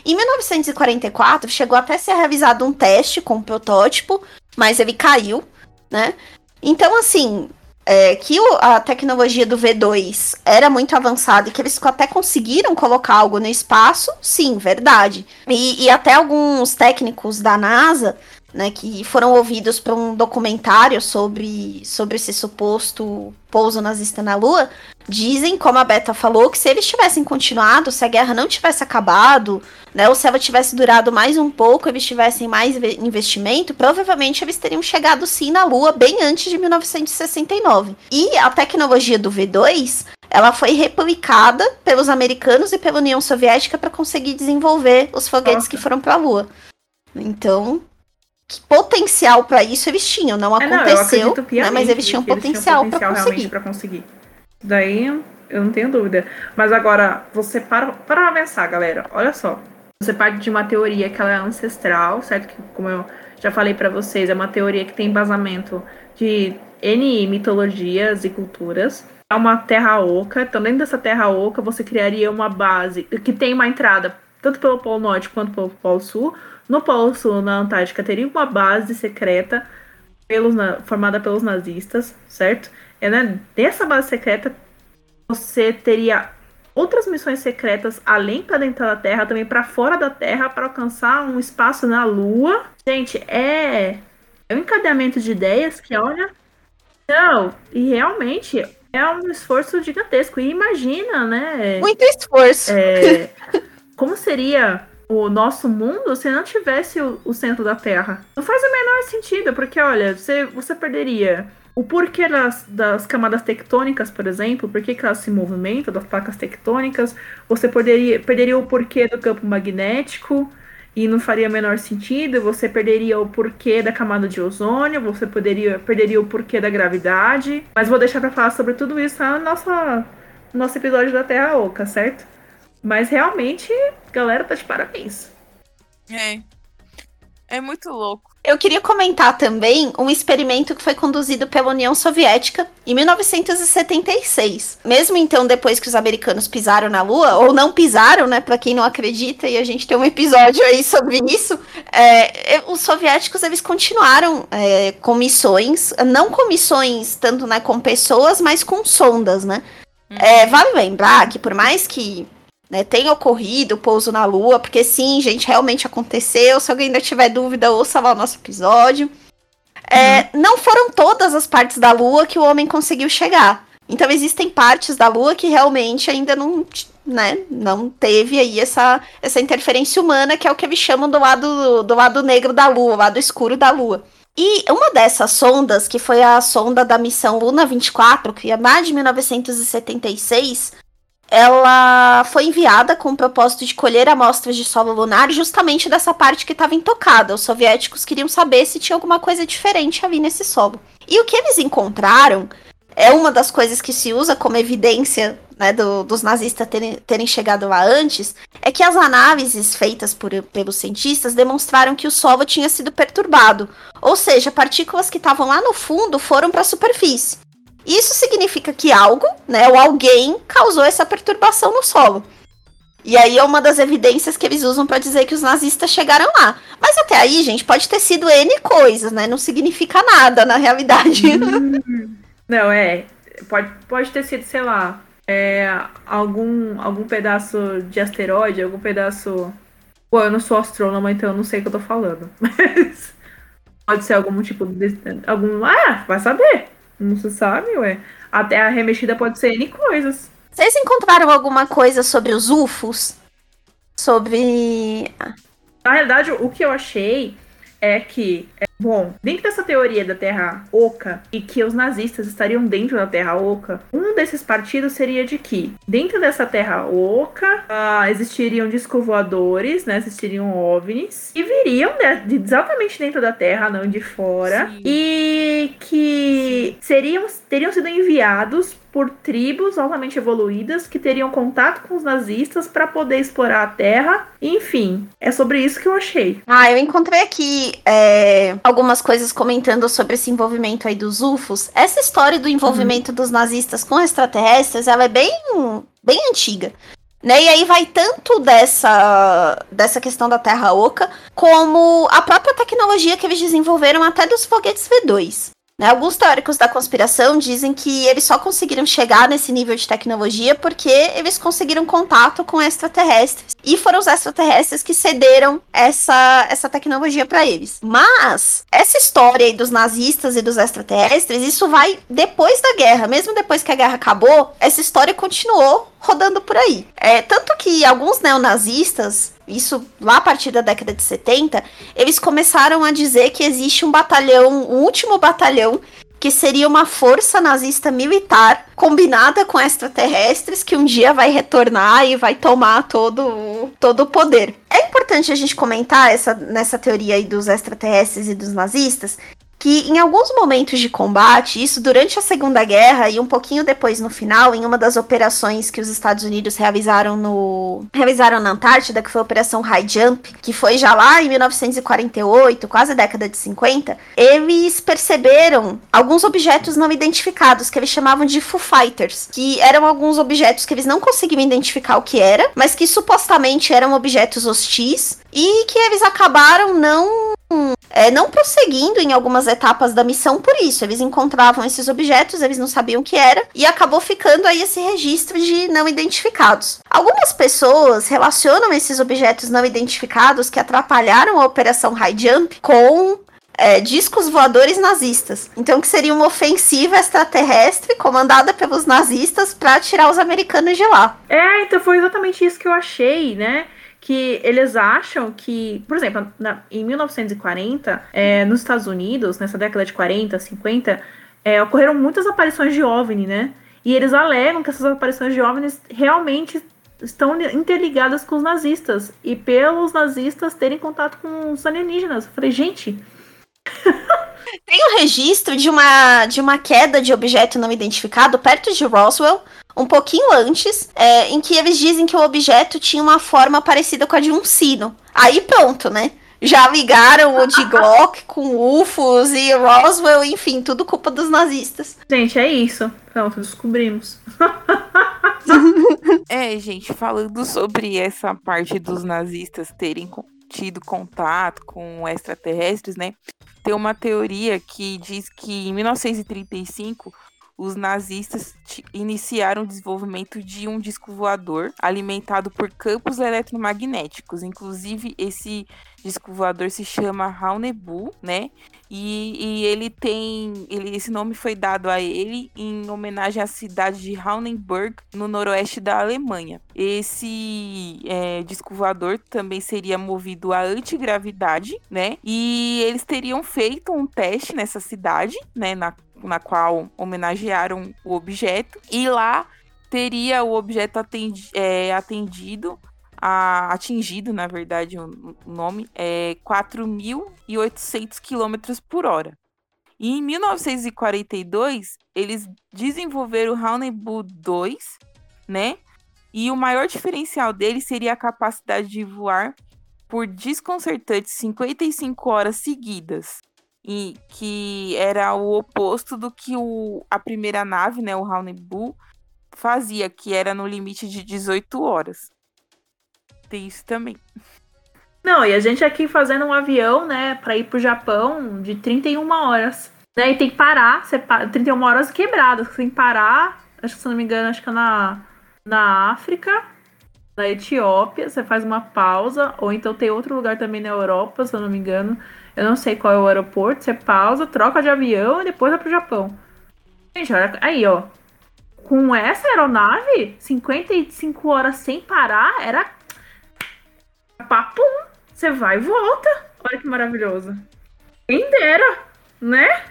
Em 1944, chegou até a ser realizado um teste com um protótipo, mas ele caiu, né? Então, assim, é, que a tecnologia do V2 era muito avançada e que eles até conseguiram colocar algo no espaço, sim, verdade. E, e até alguns técnicos da NASA né, que foram ouvidos para um documentário sobre, sobre esse suposto pouso nazista na Lua, dizem, como a Beta falou, que se eles tivessem continuado, se a guerra não tivesse acabado, né, ou se ela tivesse durado mais um pouco, eles tivessem mais investimento, provavelmente eles teriam chegado sim na Lua bem antes de 1969. E a tecnologia do V2 ela foi replicada pelos americanos e pela União Soviética para conseguir desenvolver os foguetes Nossa. que foram para a Lua. Então, potencial para isso eles tinham. Não aconteceu, é, não, né, mas eles tinham potencial, potencial para conseguir. Pra conseguir. Daí eu não tenho dúvida. Mas agora, você para para pensar, galera. Olha só. Você parte de uma teoria que ela é ancestral, certo? Que, como eu já falei para vocês, é uma teoria que tem embasamento de N mitologias e culturas. É uma terra oca. Então, dentro dessa terra oca, você criaria uma base que tem uma entrada tanto pelo Polo Norte quanto pelo Polo Sul no Polo Sul, na Antártica, teria uma base secreta pelos, formada pelos nazistas, certo? E né, dessa base secreta, você teria outras missões secretas além para dentro da Terra, também para fora da Terra, para alcançar um espaço na Lua. Gente, é, é um encadeamento de ideias que, olha. Não, e realmente é um esforço gigantesco. E imagina, né? Muito esforço. É, como seria o nosso mundo se não tivesse o, o, centro da Terra. Não faz o menor sentido, porque olha, você, você perderia o porquê das, das camadas tectônicas, por exemplo, por que elas se movimentam, das placas tectônicas, você poderia, perderia o porquê do campo magnético e não faria menor sentido, você perderia o porquê da camada de ozônio, você poderia, perderia o porquê da gravidade, mas vou deixar para falar sobre tudo isso no nossa, nosso episódio da Terra Oca, certo? Mas realmente, galera, tá de parabéns. É. É muito louco. Eu queria comentar também um experimento que foi conduzido pela União Soviética em 1976. Mesmo então, depois que os americanos pisaram na Lua, ou não pisaram, né? Pra quem não acredita, e a gente tem um episódio aí sobre isso. É, os soviéticos eles continuaram é, com missões, não com missões tanto né, com pessoas, mas com sondas, né? Uhum. É, vale lembrar que por mais que né, tenha ocorrido o pouso na Lua, porque sim, gente, realmente aconteceu. Se alguém ainda tiver dúvida, ouça lá o nosso episódio. É, uhum. Não foram todas as partes da Lua que o homem conseguiu chegar. Então existem partes da Lua que realmente ainda não, né, não teve aí essa, essa interferência humana, que é o que eles chamam do lado, do lado negro da Lua, o lado escuro da Lua. E uma dessas sondas, que foi a sonda da missão Luna 24, que é mais de 1976, ela foi enviada com o propósito de colher amostras de solo lunar justamente dessa parte que estava intocada. Os soviéticos queriam saber se tinha alguma coisa diferente ali nesse solo. E o que eles encontraram é uma das coisas que se usa como evidência né, do, dos nazistas terem, terem, chegado lá antes, é que as análises feitas por, pelos cientistas demonstraram que o solo tinha sido perturbado. Ou seja, partículas que estavam lá no fundo foram para a superfície. Isso significa que algo, né, ou alguém causou essa perturbação no solo. E aí é uma das evidências que eles usam para dizer que os nazistas chegaram lá. Mas até aí, gente, pode ter sido N coisas, né? Não significa nada na realidade. Hum, não, é. Pode, pode ter sido, sei lá, é, algum, algum pedaço de asteroide, algum pedaço. Pô, eu não sou astrônoma, então eu não sei o que eu tô falando. Mas pode ser algum tipo de. Algum. Ah, vai saber. Não se sabe, ué. Até a remexida pode ser N coisas. Vocês encontraram alguma coisa sobre os UFOs? Sobre. Na realidade, o que eu achei é que, é, bom, dentro dessa teoria da Terra Oca e que os nazistas estariam dentro da Terra Oca, um desses partidos seria de que dentro dessa Terra Oca uh, existiriam discos voadores, né? Existiriam OVNIs e viriam de, de, exatamente dentro da Terra, não de fora, Sim. e que seriam teriam sido enviados por tribos altamente evoluídas que teriam contato com os nazistas para poder explorar a Terra. Enfim, é sobre isso que eu achei. Ah, eu encontrei aqui é, algumas coisas comentando sobre esse envolvimento aí dos UFOs. Essa história do envolvimento uhum. dos nazistas com extraterrestres, ela é bem, bem antiga. Né? E aí vai tanto dessa, dessa questão da Terra Oca, como a própria tecnologia que eles desenvolveram até dos foguetes V2. Né? Alguns teóricos da conspiração dizem que eles só conseguiram chegar nesse nível de tecnologia porque eles conseguiram contato com extraterrestres. E foram os extraterrestres que cederam essa, essa tecnologia para eles. Mas, essa história aí dos nazistas e dos extraterrestres, isso vai depois da guerra. Mesmo depois que a guerra acabou, essa história continuou rodando por aí. É, tanto que alguns neonazistas isso lá a partir da década de 70, eles começaram a dizer que existe um batalhão, um último batalhão, que seria uma força nazista militar combinada com extraterrestres que um dia vai retornar e vai tomar todo, todo o poder. É importante a gente comentar essa, nessa teoria aí dos extraterrestres e dos nazistas que em alguns momentos de combate, isso durante a Segunda Guerra e um pouquinho depois no final, em uma das operações que os Estados Unidos realizaram no realizaram na Antártida, que foi a Operação High Jump, que foi já lá em 1948, quase década de 50, eles perceberam alguns objetos não identificados que eles chamavam de Foo Fighters, que eram alguns objetos que eles não conseguiam identificar o que era, mas que supostamente eram objetos hostis e que eles acabaram não é, não prosseguindo em algumas etapas da missão por isso. Eles encontravam esses objetos, eles não sabiam o que era, e acabou ficando aí esse registro de não identificados. Algumas pessoas relacionam esses objetos não identificados que atrapalharam a Operação High Jump com é, discos voadores nazistas. Então, que seria uma ofensiva extraterrestre comandada pelos nazistas para tirar os americanos de lá. É, então foi exatamente isso que eu achei, né? Que eles acham que, por exemplo, na, em 1940, é, nos Estados Unidos, nessa década de 40, 50, é, ocorreram muitas aparições de OVNI, né? E eles alegam que essas aparições de OVNIs realmente estão interligadas com os nazistas. E pelos nazistas terem contato com os alienígenas. Eu falei, gente. Tem um registro de uma, de uma queda de objeto não identificado perto de Roswell, um pouquinho antes, é, em que eles dizem que o objeto tinha uma forma parecida com a de um sino. Aí pronto, né? Já ligaram o de Glock com UFOs e Roswell, enfim, tudo culpa dos nazistas. Gente, é isso. Pronto, descobrimos. é, gente, falando sobre essa parte dos nazistas terem tido contato com extraterrestres, né? Tem uma teoria que diz que em 1935 os nazistas iniciaram o desenvolvimento de um disco voador alimentado por campos eletromagnéticos. Inclusive, esse disco voador se chama Raunebu, né? E, e, ele tem. Ele, esse nome foi dado a ele em homenagem à cidade de Raunenburg, no noroeste da Alemanha. Esse é, disco voador também seria movido a antigravidade, né? E eles teriam feito um teste nessa cidade, né? Na na qual homenagearam o objeto, e lá teria o objeto atendi, é, atendido, a, atingido, na verdade, o, nome, é 4.800 km por hora. E em 1942, eles desenvolveram o Haunebu 2, né? E o maior diferencial dele seria a capacidade de voar por desconcertantes 55 horas seguidas e que era o oposto do que o, a primeira nave, né, o Raunebu, fazia, que era no limite de 18 horas. Tem isso também. Não, e a gente aqui fazendo um avião, né, para ir pro Japão de 31 horas. Né, e tem que parar, você, 31 horas quebradas, você tem que parar, acho que se não me engano, acho que é na, na África, na Etiópia, você faz uma pausa, ou então tem outro lugar também na Europa, se eu não me engano, eu não sei qual é o aeroporto. Você pausa, troca de avião e depois vai pro Japão. Gente, olha aí, ó. Com essa aeronave, 55 horas sem parar, era. Papum! Você vai e volta. Olha que maravilhoso. Quem dera, né?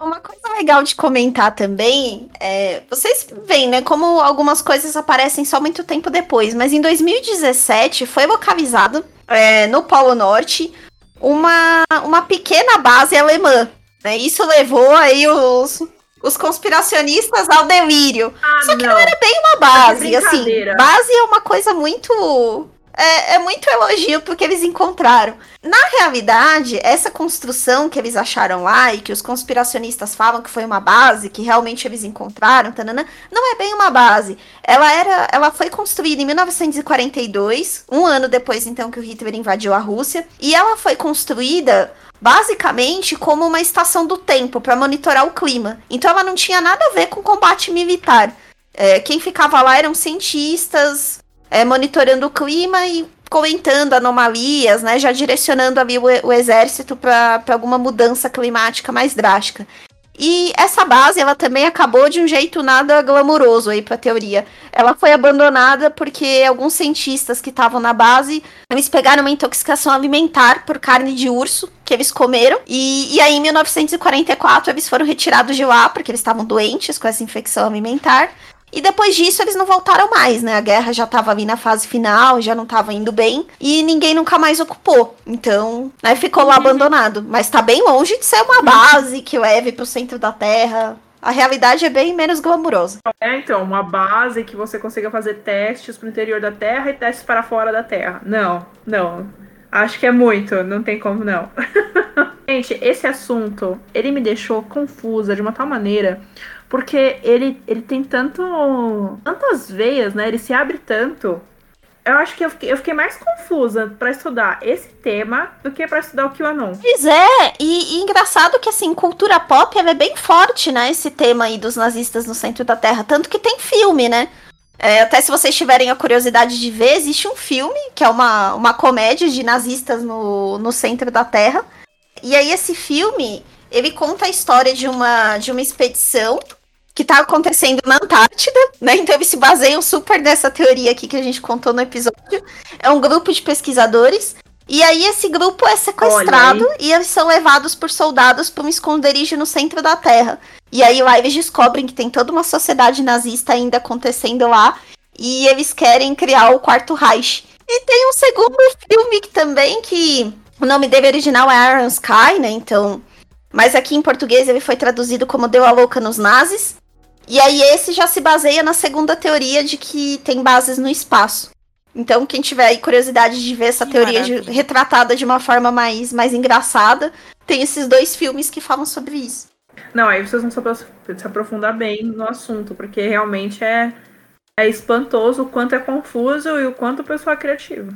Uma coisa legal de comentar também é. Vocês veem, né? Como algumas coisas aparecem só muito tempo depois, mas em 2017 foi localizado é, no Polo Norte uma, uma pequena base alemã. Né? Isso levou aí os, os conspiracionistas ao delírio. Ah, Só que não. não era bem uma base, assim. Base é uma coisa muito é, é muito elogio porque eles encontraram. Na realidade, essa construção que eles acharam lá e que os conspiracionistas falam que foi uma base, que realmente eles encontraram, tanana, não é bem uma base. Ela era, ela foi construída em 1942, um ano depois então que o Hitler invadiu a Rússia, e ela foi construída basicamente como uma estação do tempo para monitorar o clima. Então ela não tinha nada a ver com combate militar. É, quem ficava lá eram cientistas, é, monitorando o clima e comentando anomalias, né, já direcionando ali o, o exército para alguma mudança climática mais drástica. E essa base, ela também acabou de um jeito nada glamouroso aí pra teoria. Ela foi abandonada porque alguns cientistas que estavam na base, eles pegaram uma intoxicação alimentar por carne de urso que eles comeram. E, e aí, em 1944, eles foram retirados de lá porque eles estavam doentes com essa infecção alimentar. E depois disso eles não voltaram mais, né? A guerra já tava ali na fase final, já não tava indo bem. E ninguém nunca mais ocupou. Então, né, ficou lá uhum. abandonado. Mas tá bem longe de ser uma base que leve pro centro da Terra. A realidade é bem menos glamurosa. É, então, uma base que você consiga fazer testes pro interior da Terra e testes para fora da Terra. Não, não. Acho que é muito, não tem como não. Gente, esse assunto, ele me deixou confusa de uma tal maneira porque ele, ele tem tanto. tantas veias, né? Ele se abre tanto. Eu acho que eu fiquei, eu fiquei mais confusa para estudar esse tema do que para estudar o QAnon. Pois é, e, e, engraçado que assim, cultura pop é bem forte, né? Esse tema aí dos nazistas no centro da Terra. Tanto que tem filme, né? É, até se vocês tiverem a curiosidade de ver, existe um filme que é uma, uma comédia de nazistas no, no centro da Terra. E aí esse filme, ele conta a história de uma, de uma expedição que está acontecendo na Antártida, né? Então eles se baseiam super nessa teoria aqui que a gente contou no episódio. É um grupo de pesquisadores. E aí esse grupo é sequestrado e eles são levados por soldados para um esconderijo no centro da Terra. E aí lá eles descobrem que tem toda uma sociedade nazista ainda acontecendo lá. E eles querem criar o Quarto Reich. E tem um segundo filme que também que o nome dele original é Iron Sky, né? Então, mas aqui em português ele foi traduzido como Deu a Louca nos Nazis. E aí esse já se baseia na segunda teoria de que tem bases no espaço. Então, quem tiver aí curiosidade de ver essa que teoria de, retratada de uma forma mais, mais engraçada, tem esses dois filmes que falam sobre isso. Não, aí vocês vão se aprofundar bem no assunto, porque realmente é, é espantoso o quanto é confuso e o quanto o pessoal é criativo.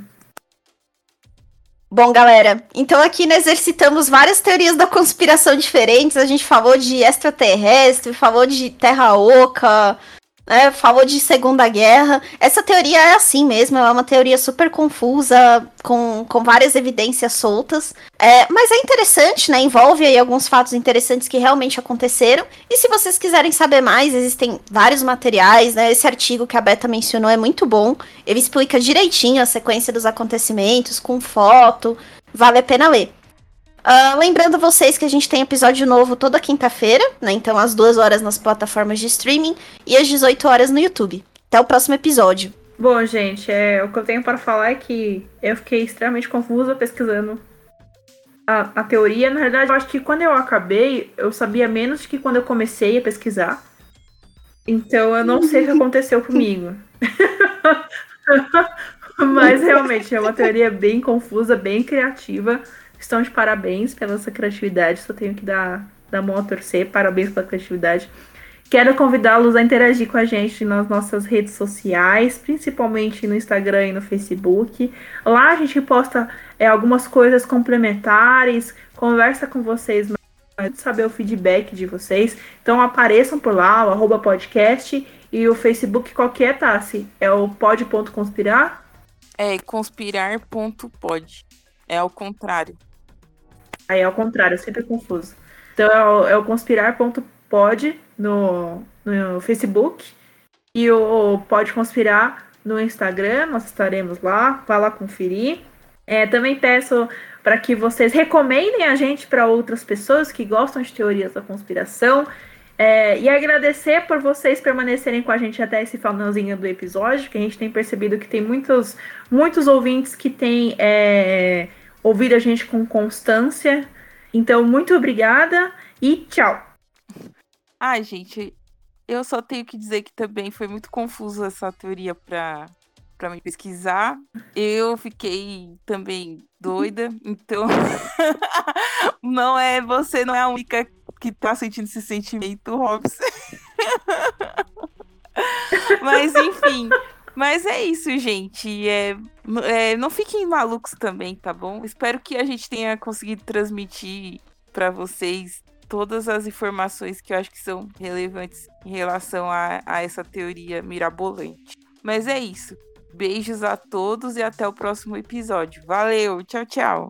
Bom, galera, então aqui nós exercitamos várias teorias da conspiração diferentes. A gente falou de extraterrestre, falou de terra oca, né, falou de Segunda Guerra. Essa teoria é assim mesmo, é uma teoria super confusa, com, com várias evidências soltas. É, mas é interessante, né? Envolve aí alguns fatos interessantes que realmente aconteceram. E se vocês quiserem saber mais, existem vários materiais, né? Esse artigo que a Beta mencionou é muito bom. Ele explica direitinho a sequência dos acontecimentos, com foto. Vale a pena ler. Uh, lembrando vocês que a gente tem episódio novo toda quinta-feira, né? Então, às duas horas nas plataformas de streaming e às 18 horas no YouTube. Até o próximo episódio. Bom, gente, é, o que eu tenho para falar é que eu fiquei extremamente confusa pesquisando a, a teoria. Na verdade, eu acho que quando eu acabei, eu sabia menos que quando eu comecei a pesquisar. Então, eu não sei o que aconteceu comigo. Mas realmente é uma teoria bem confusa, bem criativa. Estão de parabéns pela essa criatividade. Só tenho que dar, dar mão a torcer. Parabéns pela criatividade. Quero convidá-los a interagir com a gente nas nossas redes sociais, principalmente no Instagram e no Facebook. Lá a gente posta é, algumas coisas complementares, conversa com vocês, saber o feedback de vocês. Então apareçam por lá, o arroba podcast e o Facebook qualquer Tassi? É o pod.conspirar? É conspirar.pod. É ao contrário. Aí é ao contrário, sempre confuso. Então é o, é o conspirar.pod no, no Facebook e o Pode Conspirar no Instagram, nós estaremos lá, vá lá conferir. É, também peço para que vocês recomendem a gente para outras pessoas que gostam de teorias da conspiração. É, e agradecer por vocês permanecerem com a gente até esse finalzinho do episódio, que a gente tem percebido que tem muitos, muitos ouvintes que têm é, ouvido a gente com constância. Então, muito obrigada e tchau. Ai, gente, eu só tenho que dizer que também foi muito confuso essa teoria para para me pesquisar. Eu fiquei também doida, então não é você não é a única que tá sentindo esse sentimento, Robson. Mas enfim, mas é isso, gente. É, é, não fiquem malucos também, tá bom? Espero que a gente tenha conseguido transmitir para vocês todas as informações que eu acho que são relevantes em relação a, a essa teoria mirabolante. Mas é isso. Beijos a todos e até o próximo episódio. Valeu, tchau, tchau.